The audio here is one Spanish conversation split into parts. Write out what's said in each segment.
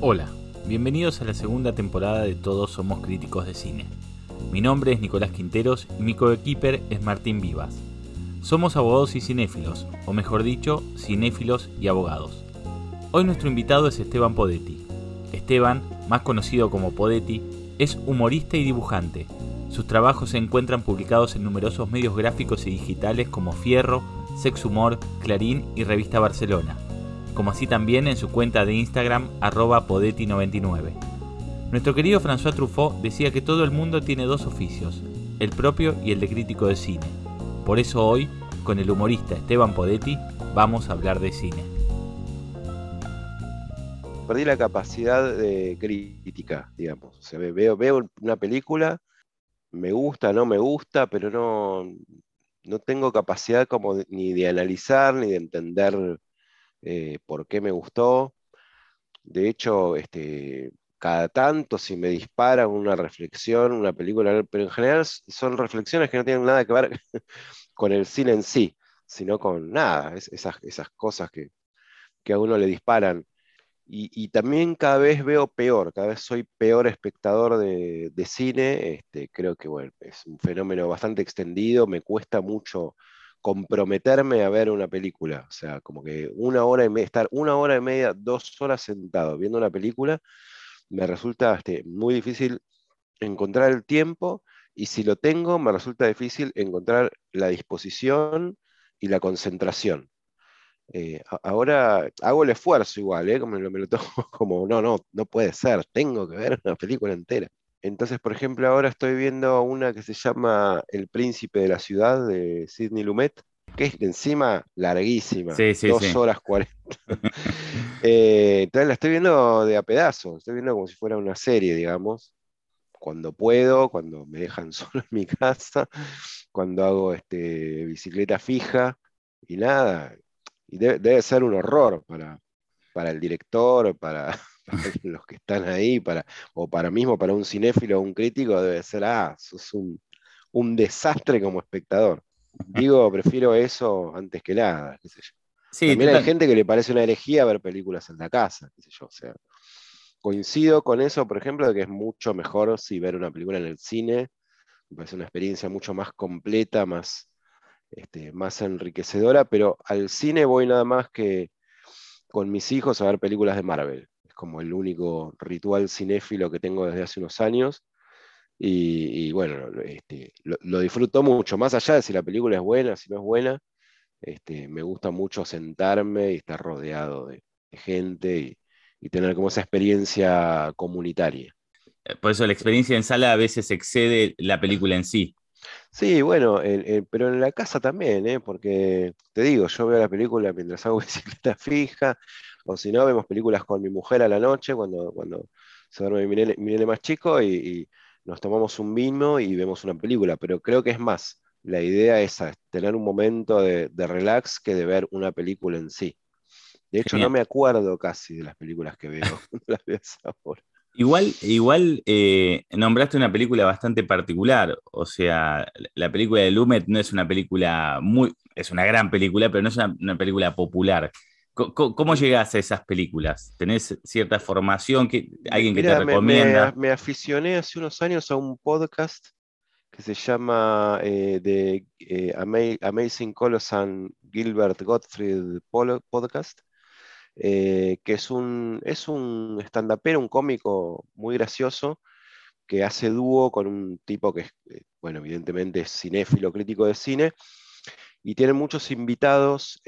Hola, bienvenidos a la segunda temporada de Todos Somos Críticos de Cine. Mi nombre es Nicolás Quinteros y mi coequiper es Martín Vivas. Somos abogados y cinéfilos, o mejor dicho, cinéfilos y abogados. Hoy nuestro invitado es Esteban Podetti. Esteban, más conocido como Podetti, es humorista y dibujante. Sus trabajos se encuentran publicados en numerosos medios gráficos y digitales como Fierro, Sex Humor, Clarín y Revista Barcelona como así también en su cuenta de Instagram arroba Podetti99. Nuestro querido François Truffaut decía que todo el mundo tiene dos oficios, el propio y el de crítico de cine. Por eso hoy, con el humorista Esteban Podetti, vamos a hablar de cine. Perdí la capacidad de crítica, digamos. veo, veo una película, me gusta, no me gusta, pero no, no tengo capacidad como ni de analizar ni de entender eh, por qué me gustó. De hecho, este, cada tanto si me dispara una reflexión, una película, pero en general son reflexiones que no tienen nada que ver con el cine en sí, sino con nada, esas, esas cosas que, a uno le disparan. Y, también cada vez veo peor, cada vez soy peor espectador de, cine. Este, creo que bueno, es un fenómeno bastante extendido, me cuesta mucho comprometerme a ver una película. O sea, como que una hora y media, estar una hora y media, dos horas sentado viendo una película, me resulta este, muy difícil encontrar el tiempo y si lo tengo, me resulta difícil encontrar la disposición y la concentración. Eh, ahora hago el esfuerzo igual, ¿eh? como me lo tomo como, no, no, no puede ser, tengo que ver una película entera. Entonces, por ejemplo, ahora estoy viendo una que se llama El Príncipe de la Ciudad de Sidney Lumet, que es encima larguísima, dos horas cuarenta. Eh, entonces la estoy viendo de a pedazos, estoy viendo como si fuera una serie, digamos, cuando puedo, cuando me dejan solo en mi casa, cuando hago este, bicicleta fija y nada. Y debe, ser un horror para, para el director, para, los que están ahí, para, o para mismo para un cinéfilo o un crítico, debe ser, ah, sos un, un desastre como espectador. Digo, prefiero eso antes que nada, qué sé yo. También hay gente que le parece una herejía ver películas en la casa, qué sé yo. O sea, coincido con eso, por ejemplo, de que es mucho mejor si ver una película en el cine. Me parece una experiencia mucho más completa, más, este, más enriquecedora, pero al cine voy nada más que con mis hijos a ver películas de Marvel como el único ritual cinéfilo que tengo desde hace unos años. Y, bueno, este, lo, disfruto mucho, más allá de si la película es buena, si no es buena, este, me gusta mucho sentarme y estar rodeado de, gente y, tener como esa experiencia comunitaria. Eh, por eso la experiencia en sala a veces excede la película en sí. Sí, bueno, pero en la casa también, ¿eh? porque te digo, yo veo la película mientras hago bicicleta fija, o si no, vemos películas con mi mujer a la noche, cuando, cuando se duerme mi nene, más chico, y, nos tomamos un vino y vemos una película. Pero creo que es más, la idea es tener un momento de, relax que de ver una película en sí. De hecho, no me acuerdo casi de las películas que veo, las veo Igual, igual eh, nombraste una película bastante particular, o sea, la película de Lumet no es una película muy, es una gran película, pero no es una película popular. ¿Cómo, llegas a esas películas? ¿Tenés cierta formación? Que, ¿Alguien que te recomienda? Me, aficioné hace unos años a un podcast que se llama eh, The eh, Amazing Colossal Gilbert Gottfried Podcast, eh, que es un, es un stand-upero, un cómico muy gracioso, que hace dúo con un tipo que es, bueno, evidentemente es cinéfilo, crítico de cine, y tiene muchos invitados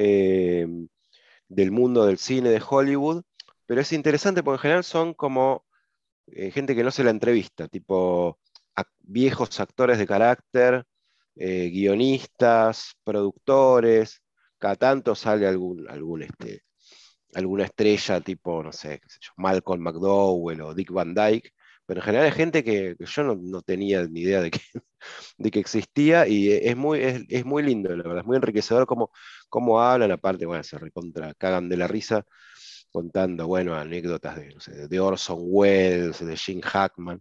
del mundo del cine de Hollywood, pero es interesante porque en general son como eh, gente que no se la entrevista, tipo viejos actores de carácter, eh, guionistas, productores, cada tanto sale algún, este, alguna estrella tipo, no sé, Malcolm McDowell o Dick Van Dyke, pero en general es gente que, yo no, tenía ni idea de que, de que existía y es muy, es, muy lindo, la verdad, es muy enriquecedor cómo, cómo hablan, aparte, bueno, se recontra, cagan de la risa contando, bueno, anécdotas de, de Orson Welles, de Jim Hackman.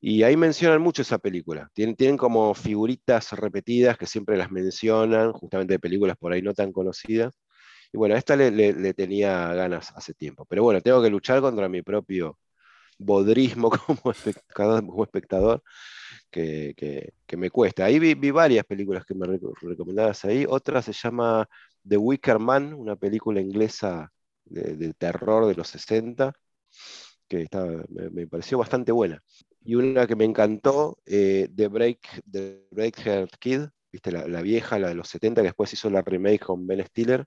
Y ahí mencionan mucho esa película. Tienen, tienen como figuritas repetidas que siempre las mencionan, justamente de películas por ahí no tan conocidas. Y bueno, esta le, tenía ganas hace tiempo. Pero bueno, tengo que luchar contra mi propio bodrismo como espectador, que, me cuesta. Ahí vi, varias películas que me recomendabas ahí. Otra se llama The Wicker Man, una película inglesa de, terror de los 60, que me, pareció bastante buena. Y una que me encantó, eh, The, Break, The Breakheart Kid, ¿viste? La, vieja, la de los 70, que después hizo la remake con Ben Stiller,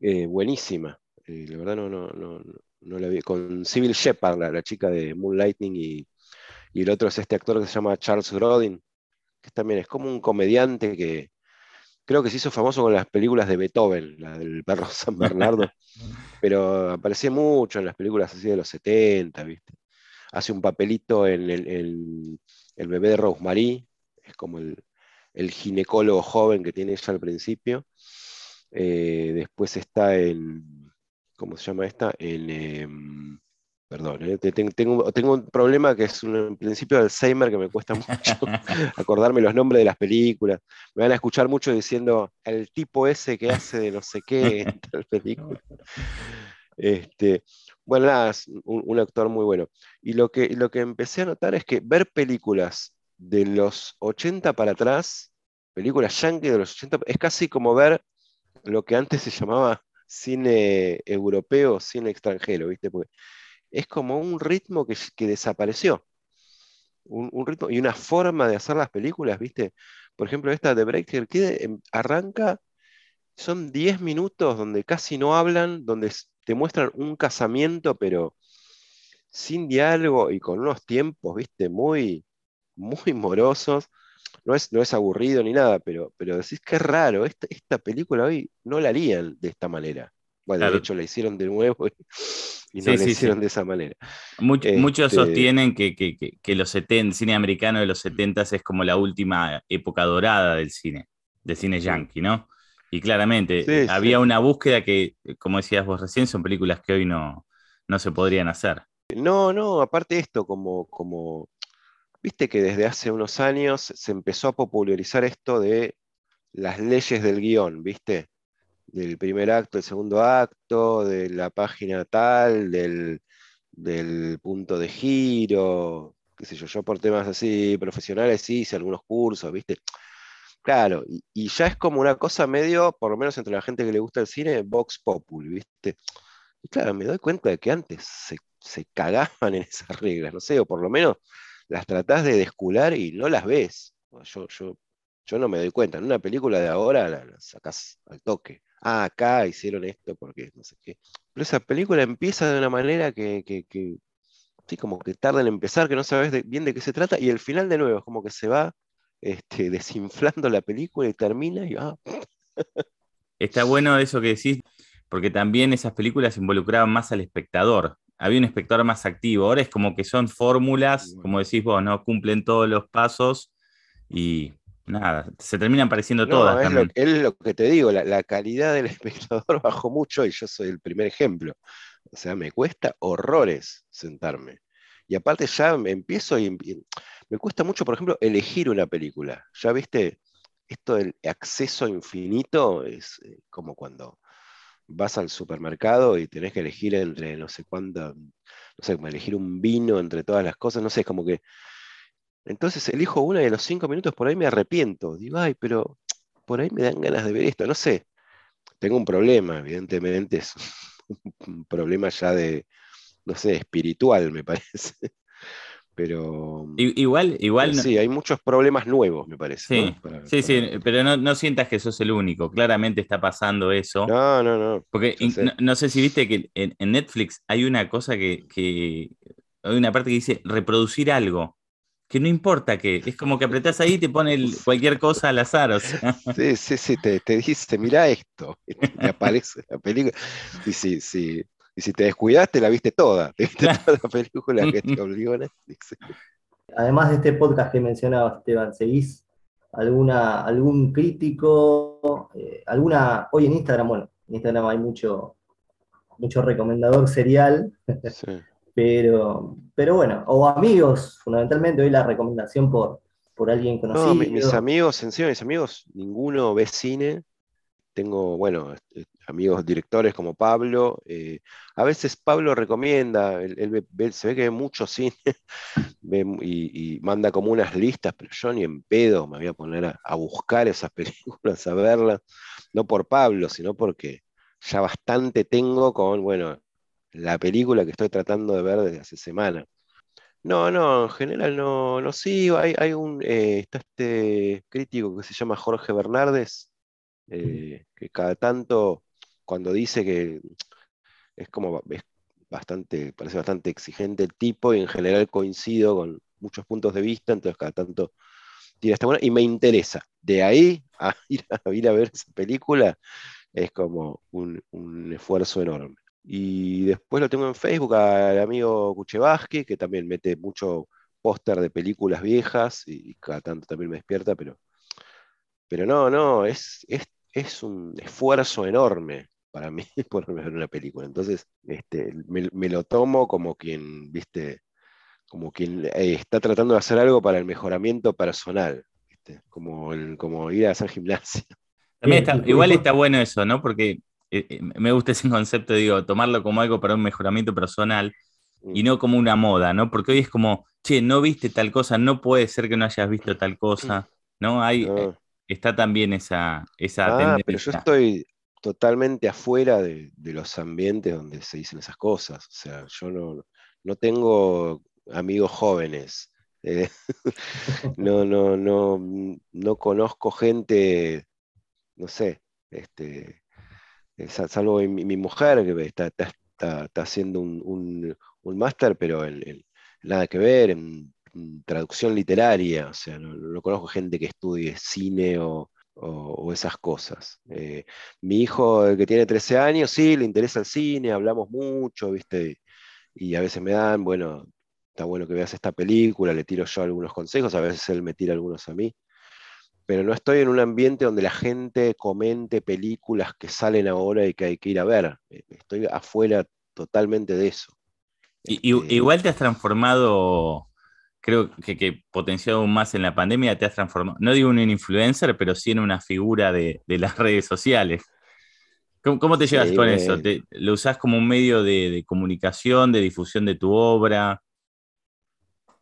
eh, buenísima. Eh, la verdad no, no, no, la vi. Con Civil Shepard, la, chica de Moonlighting, y, y, el otro es este actor que se llama Charles Grodin, que también es como un comediante que creo que se hizo famoso con las películas de Beethoven, la del perro San Bernardo, pero aparecía mucho en las películas así de los 70, ¿viste? Hace un papelito en el, el bebé de Rosemary, es como el, el ginecólogo joven que tiene ella al principio. Eh, después está en, ¿cómo se llama esta? Em, perdón, eh, tengo, tengo, un problema que es un principio de Alzheimer que me cuesta mucho acordarme los nombres de las películas. Me van a escuchar mucho diciendo el tipo ese que hace de no sé qué en tal película. Este, bueno, nada, es un, actor muy bueno. Y lo que, lo que empecé a notar es que ver películas de los 80 para atrás, películas yankee de los 80, es casi como ver lo que antes se llamaba cine europeo, cine extranjero, ¿viste? Porque es como un ritmo que, desapareció. Un, ritmo y una forma de hacer las películas, ¿viste? Por ejemplo, esta de Breaker que em, arranca, son 10 minutos donde casi no hablan, donde te muestran un casamiento, pero sin diálogo y con unos tiempos, ¿viste? Muy, muy morosos. No es, no es aburrido ni nada, pero, pero decís que es raro, esta, esta película hoy no la harían de esta manera. Bueno, de hecho la hicieron de nuevo y, no la hicieron de esa manera. Muchos este sostienen que, que, los 70, cine americano de los 70 es como la última época dorada del cine, del cine yankee, ¿no? Y claramente había una búsqueda que, como decías vos recién, son películas que hoy no, no se podrían hacer. No, no, aparte esto, como, como Viste que desde hace unos años se empezó a popularizar esto de las leyes del guion, ¿viste? Del primer acto, del segundo acto, de la página tal, del, punto de giro, qué sé yo, yo por temas así profesionales sí hice algunos cursos, ¿viste? Claro, y, ya es como una cosa medio, por lo menos entre la gente que le gusta el cine, Vox Populi, ¿viste? Y claro, me doy cuenta de que antes se, se cagaban en esas reglas, no sé, o por lo menos las tratás de descular y no las ves. Yo, yo, yo no me doy cuenta. En una película de ahora la, sacás al toque. Ah, acá hicieron esto porque no sé qué. Pero esa película empieza de una manera que, sí, como que tarda en empezar, que no sabes bien de qué se trata, y el final de nuevo es como que se va este, desinflando la película y termina y ah. Está bueno eso que decís, porque también esas películas involucraban más al espectador había un espectador más activo. Ahora es como que son fórmulas, como decís vos, ¿no? Cumplen todos los pasos y nada, se terminan pareciendo todas. Es Lo, es lo que te digo, la, calidad del espectador bajó mucho y yo soy el primer ejemplo. O sea, me cuesta horrores sentarme. Y aparte ya me empiezo y me cuesta mucho, por ejemplo, elegir una película. Ya viste, esto del acceso infinito es eh, como cuando vas al supermercado y tenés que elegir entre no sé cuánta, no sé, elegir un vino entre todas las cosas, no sé, es como que. Entonces elijo una y a los cinco minutos por ahí me arrepiento. Digo, ay, pero por ahí me dan ganas de ver esto, no sé. Tengo un problema, evidentemente, es un problema ya de, no sé, espiritual, me parece. Pero. Igual, igual. sí, hay muchos problemas nuevos, me parece. Sí, sí, pero no, sientas que sos el único. Claramente está pasando eso. No, no, no. Porque no, sé si viste que en, Netflix hay una cosa que, Hay una parte que dice reproducir algo. Que no importa que. Es como que apretás ahí y te pone cualquier cosa al azar. O Sí, sí, sí. Te, te dice, mira esto. Y te aparece la película. Sí, sí, sí. Y si te descuidaste, la viste toda. viste toda la película que te obligó Netflix. Además de este podcast que mencionaba Esteban, ¿seguís alguna, algún crítico? Eh, alguna, hoy en Instagram, bueno, en Instagram hay mucho, mucho recomendador serial, pero, pero bueno, o amigos, fundamentalmente hoy la recomendación por, por alguien conocido. No, mis amigos, en serio, mis amigos, ninguno ve cine, tengo, bueno, este, amigos directores como Pablo. Eh, a veces Pablo recomienda, él, se ve que ve mucho cine y, manda como unas listas, pero yo ni en pedo me voy a poner a, buscar esas películas, a verlas, no por Pablo, sino porque ya bastante tengo con, bueno, la película que estoy tratando de ver desde hace semana. No, no, en general no, no sigo. Hay, hay un, eh, está este crítico que se llama Jorge Bernardes, eh, que cada tanto, cuando dice que es como, es bastante, parece bastante exigente el tipo y en general coincido con muchos puntos de vista, entonces cada tanto tira esta buena y me interesa. De ahí a ir a, ir a ver esa película es como un, un esfuerzo enorme. Y después lo tengo en Facebook al amigo Kuchevaski, que también mete mucho póster de películas viejas y, cada tanto también me despierta, pero, pero no, no, es, es, un esfuerzo enorme para mí por ver una película. Entonces, este, me, lo tomo como quien, viste, como quien eh, está tratando de hacer algo para el mejoramiento personal, Como, el, como ir a hacer gimnasia. igual está bueno eso, ¿no? Porque eh, eh, me gusta ese concepto, digo, tomarlo como algo para un mejoramiento personal y no como una moda, ¿no? Porque hoy es como, che, no viste tal cosa, no puede ser que no hayas visto tal cosa, ¿no? Hay, está también esa, esa ah, Pero yo estoy totalmente afuera de, los ambientes donde se dicen esas cosas. O sea, yo no, no tengo amigos jóvenes. no, no, no, no conozco gente, no sé, este, eh, salvo mi, mujer, que está, haciendo un, máster, pero nada que ver, en, traducción literaria, o sea, no, conozco gente que estudie cine o, esas cosas. Eh, mi hijo, que tiene 13 años, sí, le interesa el cine, hablamos mucho, ¿viste? Y a veces me dan, bueno, está bueno que veas esta película, le tiro yo algunos consejos, a veces él me tira algunos a mí pero no estoy en un ambiente donde la gente comente películas que salen ahora y que hay que ir a ver. Eh, estoy afuera totalmente de eso. Y, este, igual te has transformado, creo que, potenciado aún más en la pandemia, te has transformado, no digo un influencer, pero sí en una figura de, las redes sociales. ¿Cómo, te llevas con eso? ¿Lo usás como un medio de comunicación, de difusión de tu obra?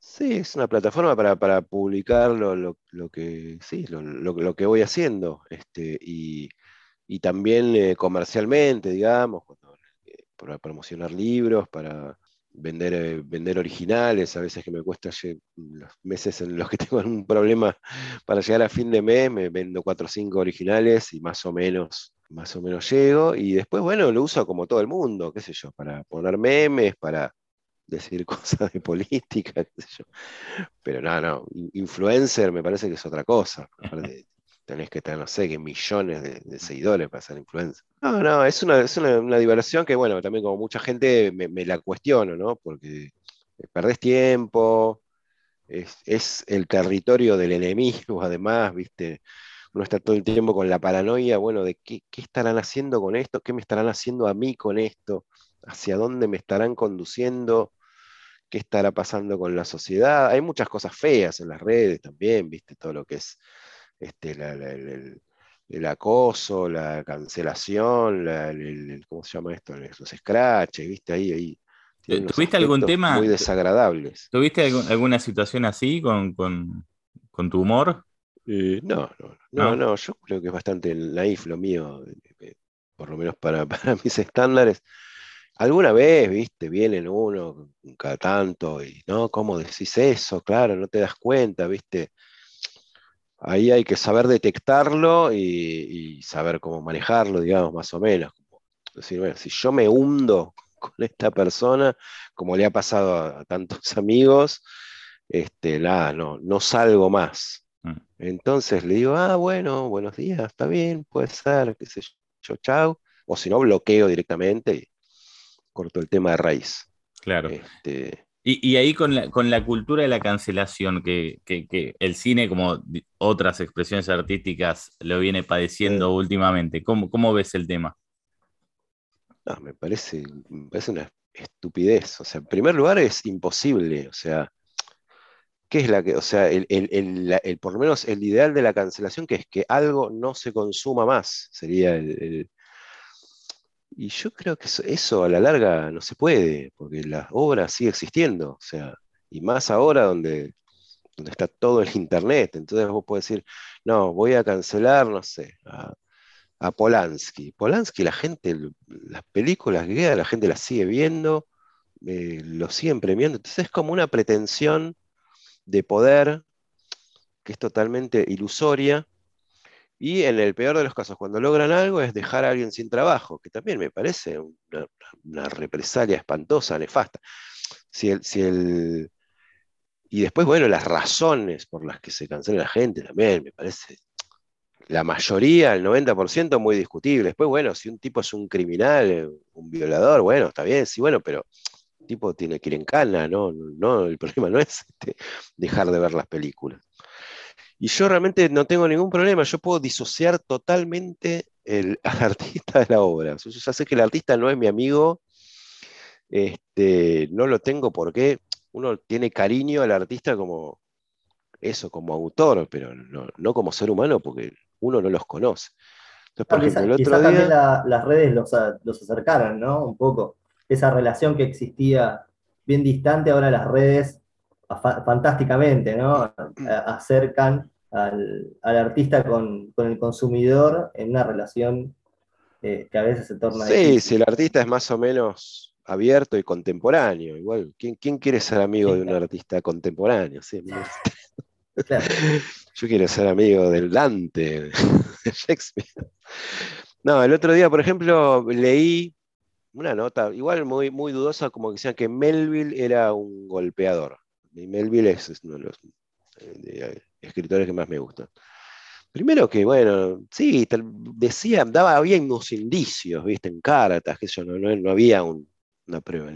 Sí, es una plataforma para, publicar lo, que, sí, lo, que voy haciendo. Este, y, también eh, comercialmente, digamos, eh, para promocionar libros, para vender, eh, vender originales, a veces que me cuesta los meses en los que tengo un problema para llegar a fin de mes, me vendo cuatro o cinco originales y más o menos, más o menos llego. Y después, bueno, lo uso como todo el mundo, qué sé yo, para poner memes, para decir cosas de política, qué sé yo. Pero no, no, influencer me parece que es otra cosa. Tenés que tener, no sé, que millones de, seguidores para ser influencer. No, no, es una, es una, diversión que, bueno, también como mucha gente me, la cuestiono, ¿no? Porque perdés tiempo, es, el territorio del enemigo, además, ¿viste? Uno está todo el tiempo con la paranoia, bueno, de qué, qué estarán haciendo con esto, qué me estarán haciendo a mí con esto, hacia dónde me estarán conduciendo qué estará pasando con la sociedad. Hay muchas cosas feas en las redes también, viste, todo lo que es este, el, acoso, la cancelación, ¿cómo se llama esto? Los scratches, viste, ahí, ahí. ¿Tuviste algún tema? Muy desagradables. ¿Tuviste alguna situación así con, tu humor? Eh, no, no, no, yo creo que es bastante naif lo mío, eh, por lo menos para, para mis estándares. Alguna vez, viste, vienen uno cada tanto y, ¿no? ¿Cómo decís eso? Claro, no te das cuenta, viste. Ahí hay que saber detectarlo y, saber cómo manejarlo, digamos, más o menos. decir, bueno, si yo me hundo con esta persona, como le ha pasado a, tantos amigos, este, nada, no, no salgo más. Mm. Entonces le digo, ah, bueno, buenos días, está bien, puede ser, qué sé yo, chao. O si no, bloqueo directamente y, cortó el tema de raíz. Claro. Este, y, ahí con la, con la, cultura de la cancelación, que, el cine, como otras expresiones artísticas, lo viene padeciendo últimamente, ¿Cómo, ¿cómo, ves el tema? me, parece, me parece una estupidez. O sea, en primer lugar es imposible. O sea, ¿qué es la que, o sea, el, por lo menos el ideal de la cancelación, que es que algo no se consuma más, sería el... y yo creo que eso, a la larga no se puede, porque la obra sigue existiendo, o sea, y más ahora donde, donde está todo el internet, entonces vos podés decir, no, voy a cancelar, no sé, a, a Polanski. Polanski, la gente, las películas que la gente las sigue viendo, eh, lo siguen premiando. Entonces es como una pretensión de poder que es totalmente ilusoria. Y en el peor de los casos, cuando logran algo, es dejar a alguien sin trabajo, que también me parece una, represalia espantosa, nefasta. Y después, bueno, las razones por las que se cancela la gente también me parece la mayoría, el 90%, muy discutible. Después, bueno, si un tipo es un criminal, un violador, bueno, está bien, sí, bueno, pero el tipo tiene que ir en cana, ¿no? no el problema no es este, dejar de ver las películas. Y yo realmente no tengo ningún problema, yo puedo disociar totalmente el, al artista de la obra. Yo ya sé que el artista no es mi amigo, este, no lo tengo porque uno tiene cariño al artista como eso, como autor, pero no, no como ser humano, porque uno no los conoce. Entonces, también las redes los, acercaron, ¿no? Un poco. Esa relación que existía bien distante, ahora las redes fantásticamente, ¿no? Acercan al, artista con, el consumidor en una relación eh, que a veces se torna. Sí, si el artista es más o menos abierto y contemporáneo, igual, ¿quién, quién quiere ser amigo de un artista contemporáneo? Sí, Yo quiero ser amigo del Dante, de Shakespeare. No, el otro día, por ejemplo, leí una nota, igual muy, muy dudosa, como que decían que Melville era un golpeador. Y Melville es uno de los eh, escritores que más me gustan. Primero que, bueno, sí, decía, daba, había unos indicios, viste, en cartas, que eso no, no, había una prueba.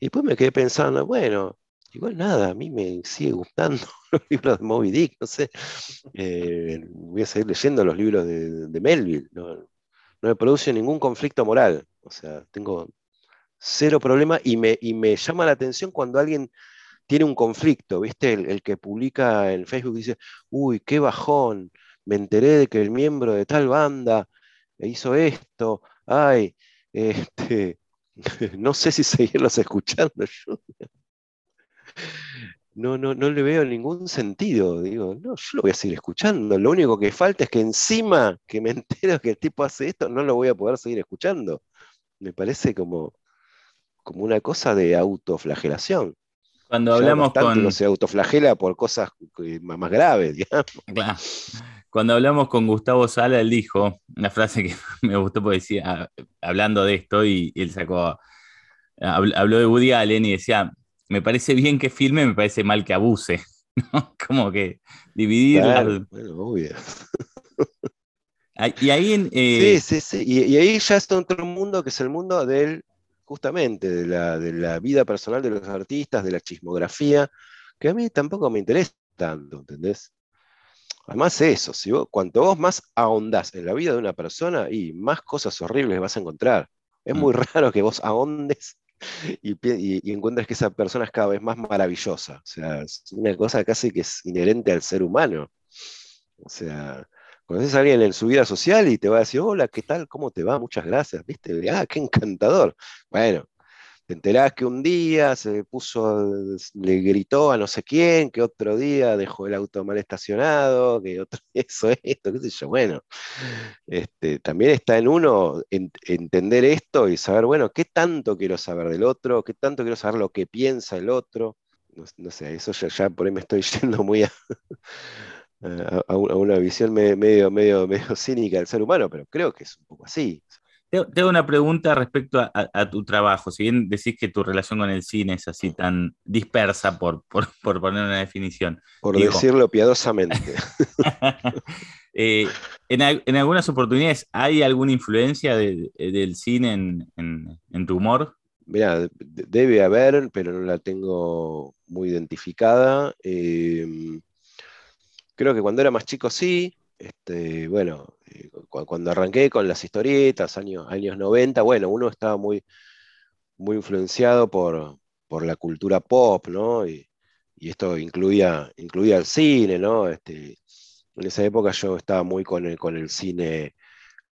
Y después me quedé pensando, bueno, Igual nada, a mí me sigue gustando los libros de Moby Dick, no sé. Eh, voy a seguir leyendo los libros de, Melville. No, me produce ningún conflicto moral. O sea, tengo cero problema y me, me llama la atención cuando alguien tiene un conflicto, ¿viste? El, que publica en Facebook dice, uy, qué bajón, me enteré de que el miembro de tal banda hizo esto, ay, este, no sé si seguirlos escuchando. No, no, no le veo ningún sentido. Digo, no, yo lo voy a seguir escuchando. Lo único que falta es que encima que me entero que el tipo hace esto, no lo voy a poder seguir escuchando. Me parece como, como una cosa de autoflagelación. Cuando hablamos con. No se autoflagela por cosas más graves, Cuando hablamos con Gustavo Sala, él dijo una frase que me gustó porque decía, hablando de esto, y, él sacó, habló de Woody Allen y decía, me parece bien que filme, me parece mal que abuse. ¿no? Como que dividir. bueno, obvio. Y ahí en, eh, Sí, sí, sí. Y, ahí ya está otro mundo que es el mundo del, justamente, de la, de la vida personal de los artistas, de la chismografía, que a mí tampoco me interesa tanto, ¿entendés? Además eso, si vos, cuanto vos más ahondás en la vida de una persona, y más cosas horribles vas a encontrar. Es mm. muy raro que vos ahondes y, encuentras que esa persona es cada vez más maravillosa. O sea, es una cosa casi que es inherente al ser humano. O sea, conoces a alguien en su vida social y te va a decir, hola, ¿qué tal? ¿Cómo te va? Muchas gracias, ¿viste? Ah, qué encantador. Bueno, te enterás que un día se puso, le gritó a no sé quién, que otro día dejó el auto mal estacionado, que otro eso, esto, qué sé yo. Bueno, este, también está en uno entender esto y saber, bueno, qué tanto quiero saber del otro, qué tanto quiero saber lo que piensa el otro. No, sé, eso ya, por ahí me estoy yendo muy a, una visión medio, medio, medio cínica del ser humano, pero creo que es un poco así. Tengo una pregunta respecto a, tu trabajo. Si bien decís que tu relación con el cine es así tan dispersa, por, poner una definición. Por decirlo piadosamente. Eh, en, algunas oportunidades, ¿hay alguna influencia del cine en, tu humor? Mira, debe haber, pero no la tengo muy identificada. Em, creo que cuando era más chico sí. Este, bueno, eh, cuando arranqué con las historietas, años, años 90, bueno, uno estaba muy, muy influenciado por, la cultura pop, ¿no? Y, y esto incluía, incluía el cine, ¿no? Este, en esa época yo estaba muy con el, con el cine,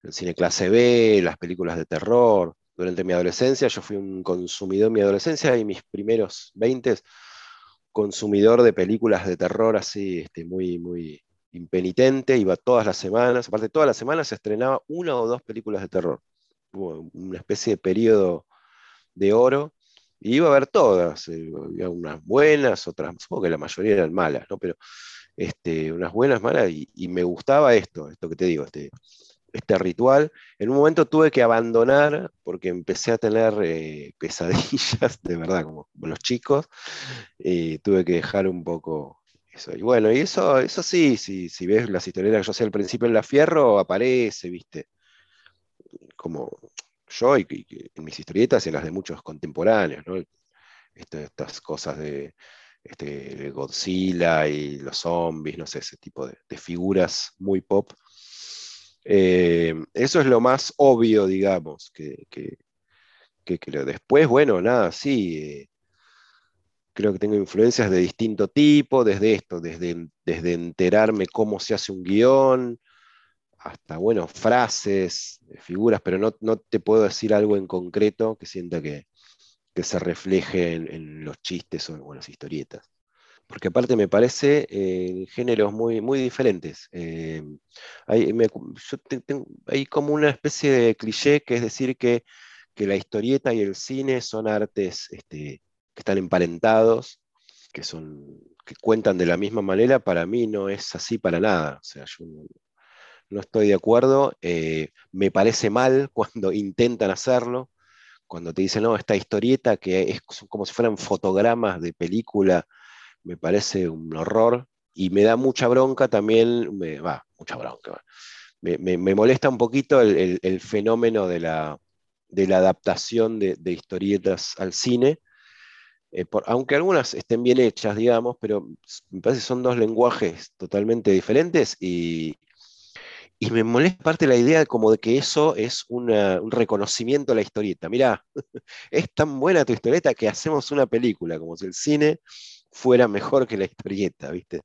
el cine clase B, las películas de terror. Durante mi adolescencia, yo fui un consumidor en mi adolescencia y mis primeros 20 consumidor de películas de terror así, este, muy, muy impenitente, iba todas las semanas, aparte todas las semanas se estrenaba una o dos películas de terror. Hubo una especie de periodo de oro y iba a ver todas, eh, había unas buenas, otras, supongo que la mayoría eran malas, ¿no? Pero este, unas buenas, malas, y, me gustaba esto, esto que te digo, este, este ritual. En un momento tuve que abandonar porque empecé a tener eh, pesadillas, de verdad, como, los chicos, y tuve que dejar un poco eso. Y bueno, y eso, eso sí, si ves las historietas que yo hacía al principio en La Fierro, aparece, viste, como yo y, en mis historietas y en las de muchos contemporáneos, ¿no? estas cosas de, este, Godzilla y los zombies, no sé, ese tipo de, figuras muy pop. Eh, eso es lo más obvio, digamos, que, que, después, bueno, nada, sí, eh, creo que tengo influencias de distinto tipo, desde esto, desde, desde enterarme cómo se hace un guion, hasta, bueno, frases, figuras, pero no, te puedo decir algo en concreto que sienta que, se refleje en, los chistes o en las historietas. Porque aparte me parece eh, géneros muy, muy diferentes. Eh, hay, como una especie de cliché que es decir que, la historieta y el cine son artes este, que están emparentados, que, son, que cuentan de la misma manera. Para mí no es así para nada. O sea, yo no estoy de acuerdo. Eh, me parece mal cuando intentan hacerlo, cuando te dicen, no, esta historieta que es como si fueran fotogramas de película, me parece un horror. Y me da mucha bronca también, me, va, mucha bronca. Me, molesta un poquito el, fenómeno de la, de la adaptación de, historietas al cine, eh, aunque algunas estén bien hechas, digamos, pero me parece que son dos lenguajes totalmente diferentes y, y me molesta parte la idea como de que eso es un reconocimiento a la historieta. Mirá, es tan buena tu historieta que hacemos una película, como si el cine fuera mejor que la historieta, ¿viste?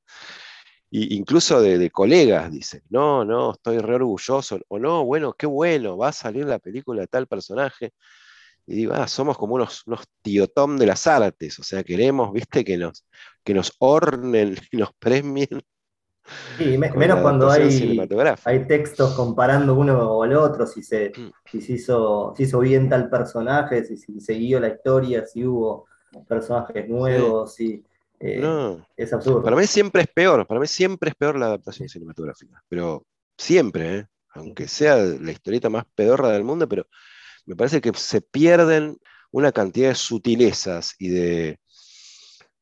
Y incluso de, colegas dicen, no, no, estoy re orgulloso, o no, bueno, qué bueno, va a salir la película de tal personaje. Y digo, ah, somos como unos, unos tío Tom de las artes, o sea, queremos, viste, que nos, que nos ornen y nos premien Sí, menos cuando hay, hay textos comparando uno al otro, si se, mm. se, hizo, hizo bien tal personaje, si, se siguió la historia, si hubo personajes nuevos, si, eh, es absurdo. Para mí siempre es peor, para mí siempre es peor la adaptación cinematográfica, pero siempre, ¿eh? aunque sea la historieta más pedorra del mundo, pero me parece que se pierden una cantidad de sutilezas y de,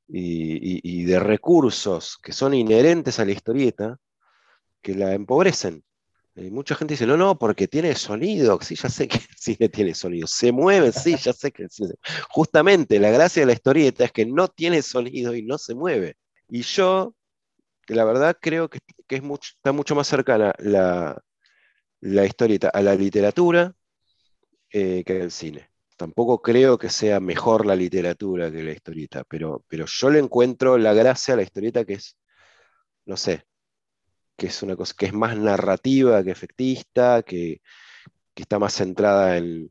y, de recursos que son inherentes a la historieta que la empobrecen. Y mucha gente dice, no, no, porque tiene sonido. Sí, ya sé que el cine tiene sonido. Se mueve, sí, ya sé que el cine. Justamente la gracia de la historieta es que no tiene sonido y no se mueve. Y yo, la verdad, creo que, es mucho, está mucho más cercana la, la historieta a la literatura eh, que al cine. Tampoco creo que sea mejor la literatura que la historieta, pero, pero yo le encuentro la gracia a la historieta que es, no sé, que es una cosa que es más narrativa que efectista, que, está más centrada en,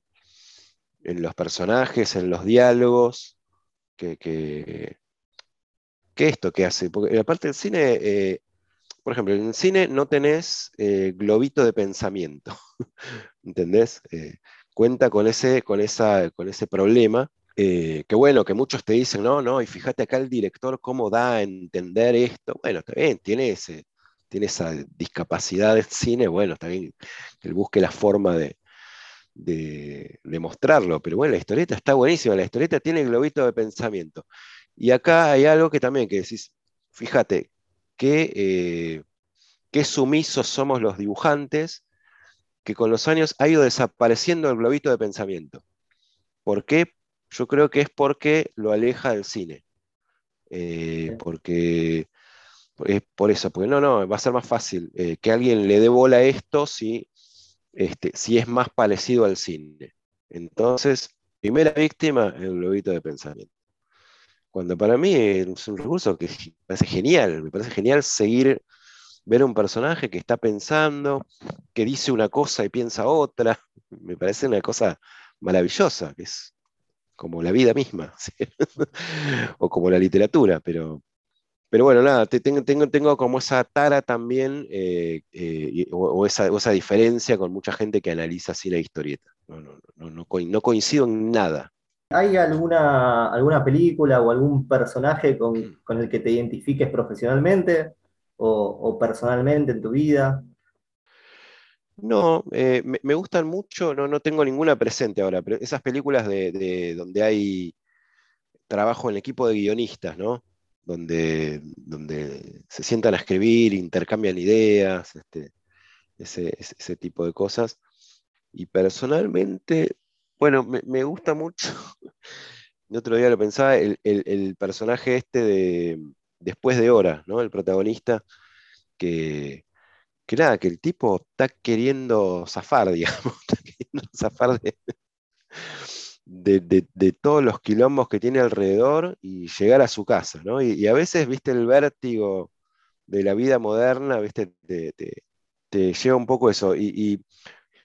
los personajes, en los diálogos, que, que, esto que hace. Porque aparte del cine, eh, por ejemplo, en el cine no tenés eh, globito de pensamiento, ¿entendés? Eh, cuenta con ese, con esa, con ese problema. Eh, que bueno, que muchos te dicen, no, no, y fíjate acá el director cómo da a entender esto. Bueno, está bien, tiene, ese, tiene esa discapacidad del cine, bueno, está bien que él busque la forma de, de, mostrarlo, pero bueno, la historieta está buenísima, la historieta tiene globito de pensamiento. Y acá hay algo que también que decís, fíjate, que, eh, qué sumisos somos los dibujantes que con los años ha ido desapareciendo el globito de pensamiento. ¿Por qué? Yo creo que es porque lo aleja del cine. Eh, porque es por eso, porque no, no, va a ser más fácil eh, que alguien le dé bola a esto si, este, si es más parecido al cine. Entonces, primera víctima, el globito de pensamiento. Cuando para mí es un recurso que me parece genial, me parece genial seguir, ver un personaje que está pensando, que dice una cosa y piensa otra, me parece una cosa maravillosa, que es como la vida misma, o como la literatura, pero, pero bueno, nada, tengo, tengo, tengo, como esa tara también, eh, eh, o, esa, diferencia con mucha gente que analiza así la historieta. No, no, no, no, coincido en nada. ¿Hay alguna, alguna película o algún personaje con, mm. con el que te identifiques profesionalmente o, personalmente en tu vida? No, eh, me, gustan mucho, no, no tengo ninguna presente ahora, pero esas películas de, donde hay trabajo en equipo de guionistas, ¿no? Donde, donde se sientan a escribir, intercambian ideas, este, ese, tipo de cosas. Y personalmente, bueno, me, gusta mucho, el otro día lo pensaba, el, personaje este de Después de Hora, ¿no? El protagonista que, que nada, que el tipo está queriendo zafar, digamos, está queriendo zafar de, de, todos los quilombos que tiene alrededor y llegar a su casa, ¿no? Y, a veces, viste, el vértigo de la vida moderna, viste, te, te, lleva un poco eso. Y,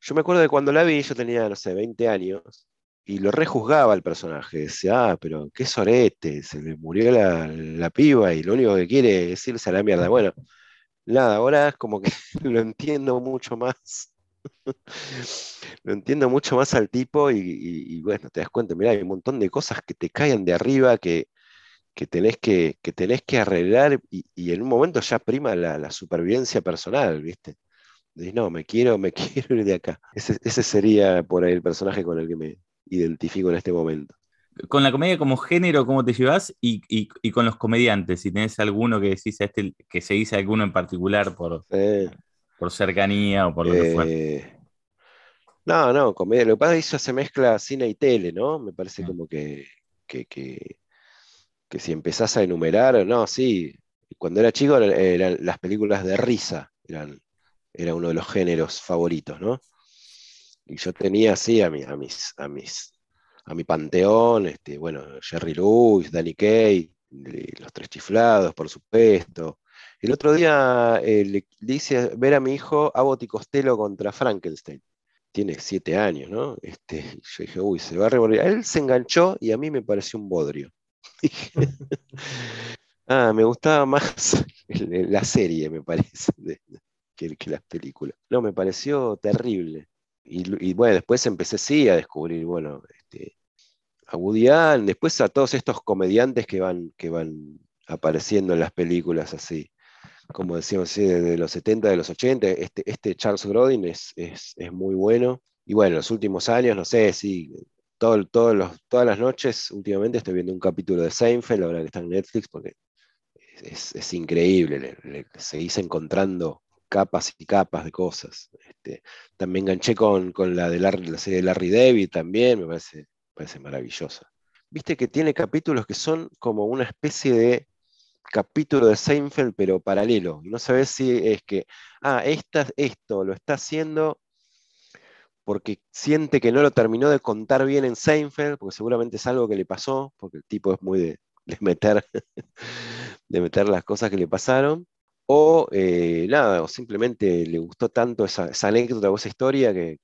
yo me acuerdo de cuando la vi, yo tenía, no sé, 20 años, y lo rejuzgaba el personaje. Decía, ah, pero qué sorete, se le murió la, la piba y lo único que quiere es irse a la mierda. Bueno, nada, ahora es como que lo entiendo mucho más. Lo entiendo mucho más al tipo y, bueno, te das cuenta, mira, hay un montón de cosas que te caen de arriba que, tenés, que, tenés que arreglar y, en un momento ya prima la, supervivencia personal, ¿viste? Dices, no, me quiero, me quiero ir de acá. Ese, ese sería por ahí el personaje con el que me identifico en este momento con la comedia como género, ¿cómo te llevas? Y, con los comediantes, si tenés alguno que decís este, que se dice alguno en particular por, por cercanía o por lo que fue. Eh, no, no, comedia. Lo que pasa es que eso se mezcla cine y tele, ¿no? Me parece como que, que, si empezás a enumerar, no, sí. Cuando era chico eran, las películas de risa, eran, era uno de los géneros favoritos, ¿no? Y yo tenía así a, a, mis, a mis a mi panteón, este, bueno, Jerry Lewis, Danny Kaye, Los Tres Chiflados, por supuesto. El otro día eh, le, hice ver a mi hijo Abbott y Costello contra Frankenstein. Tiene siete años, ¿no? Este, yo dije, uy, se va a revolver. Él se enganchó y a mí me pareció un bodrio. ah, me gustaba más la serie, me parece, que, que las películas. No, me pareció terrible. Y, bueno, después empecé sí a descubrir, bueno, este, a Woody Allen, después a todos estos comediantes que van, que van apareciendo en las películas así, como decíamos, desde los 70, de los 80, este, este Charles Grodin es, es, muy bueno. Y bueno, en los últimos años, no sé, sí, todo, los, todas las noches últimamente estoy viendo un capítulo de Seinfeld, ahora que está en Netflix, porque es, increíble, le, seguís encontrando capas y capas de cosas. Este, también enganché con, la de la serie de Larry David también, me parece, parece maravillosa. Viste que tiene capítulos que son como una especie de capítulo de Seinfeld, pero paralelo. Y no sabes si es que, ah, esta, esto lo está haciendo porque siente que no lo terminó de contar bien en Seinfeld, porque seguramente es algo que le pasó, porque el tipo es muy de, meter, de meter las cosas que le pasaron, o eh, nada, o simplemente le gustó tanto esa, anécdota o esa historia que,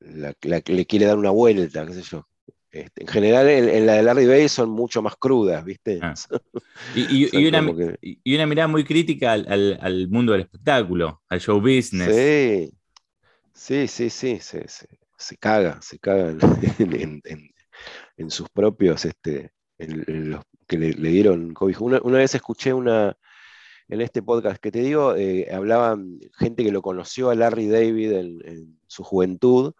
le quiere dar una vuelta, qué sé yo. Este, en general, en, la de Larry Bay son mucho más crudas, ¿viste? Ah. Y, una, mirada muy crítica al, mundo del espectáculo, al show business. Sí, sí, sí, sí, se, caga, se caga en, sus propios, este, en, los que le, dieron cobijo. una, vez escuché una, en este podcast que te digo, eh, hablaban gente que lo conoció a Larry David en, su juventud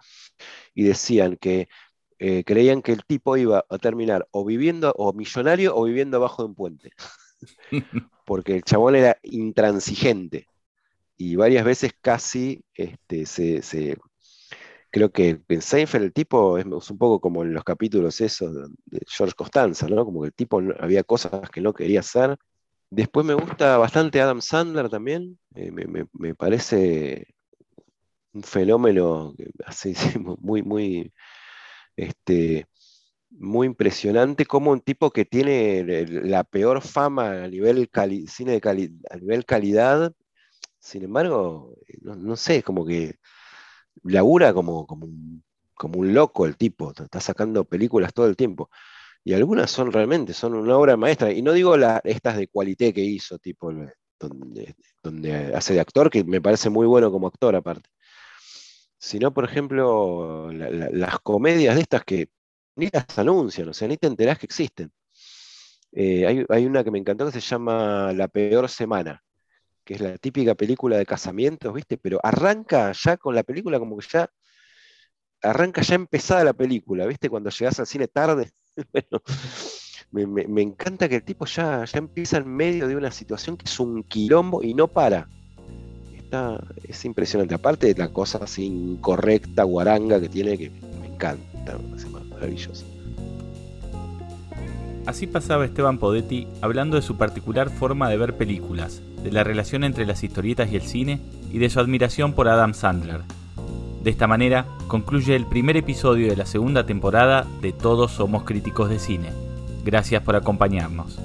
y decían que eh, creían que el tipo iba a terminar o viviendo, o millonario, o viviendo abajo de un puente. Porque el chabón era intransigente y varias veces casi este, se, creo que en Seinfeld el tipo es un poco como en los capítulos esos de George Costanza, ¿no? Como que el tipo había cosas que no quería hacer Después me gusta bastante Adam Sandler también. Eh, me, parece un fenómeno así, muy, muy, este, muy impresionante como un tipo que tiene la peor fama a nivel cine de a nivel calidad, sin embargo, no, sé, como que labura como, como, un, como un loco el tipo, está sacando películas todo el tiempo. Y algunas son realmente, son una obra maestra. Y no digo la, estas de cualité que hizo, tipo, donde, donde hace de actor, que me parece muy bueno como actor aparte. Sino, por ejemplo, las comedias de estas que ni las anuncian, o sea, ni te enterás que existen. Eh, hay, hay, una que me encantó que se llama La Peor Semana, que es la típica película de casamientos, ¿viste? Pero arranca ya con la película como que ya arranca ya empezada la película, ¿viste? Cuando llegas al cine tarde. bueno, me, encanta que el tipo ya, ya empieza en medio de una situación que es un quilombo y no para. Es impresionante. Aparte de la cosa así incorrecta, guaranga que tiene, que me encanta, maravilloso. Así pasaba Esteban Podetti hablando de su particular forma de ver películas, de la relación entre las historietas y el cine y de su admiración por Adam Sandler. De esta manera concluye el primer episodio de la segunda temporada de Todos Somos Críticos de Cine. Gracias por acompañarnos.